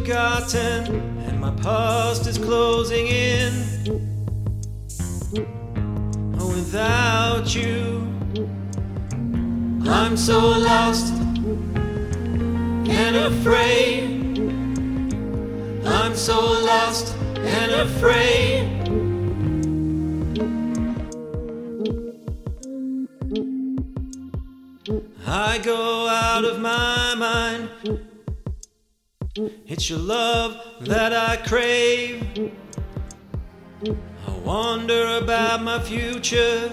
forgotten, and my past is closing in. Oh, Without you, I'm so lost and afraid. I'm so lost and afraid. I go out of my mind. It's your love that I crave. I wonder about my future.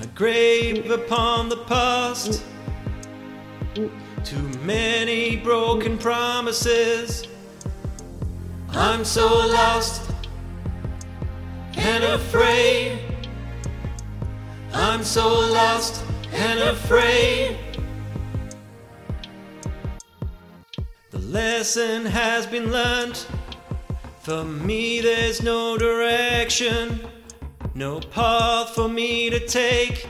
I grave upon the past. Too many broken promises. I'm so lost and afraid. I'm so lost and afraid. The lesson has been learned. For me, there's no direction, no path for me to take,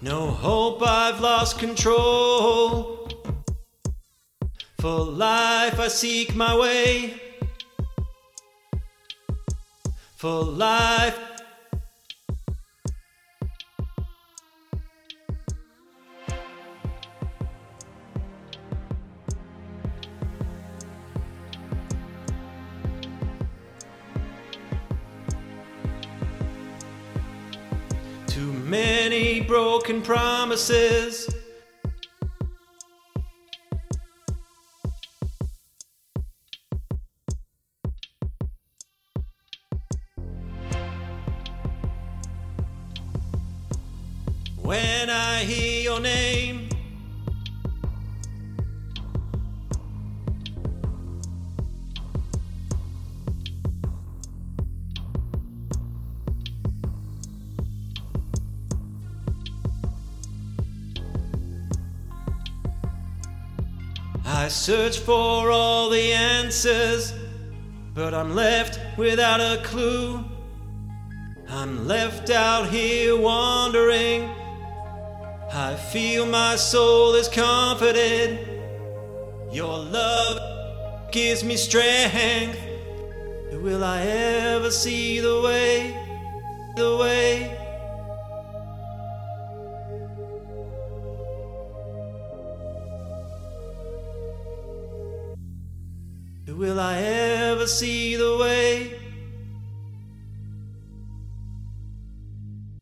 no hope, I've lost control. For life, I seek my way. For life, many broken promises. When I hear your name, I search for all the answers, but I'm left without a clue. I'm left out here wandering. I feel my soul is comforted. Your love gives me strength. Will I ever see the way? The way? Will I ever see the way?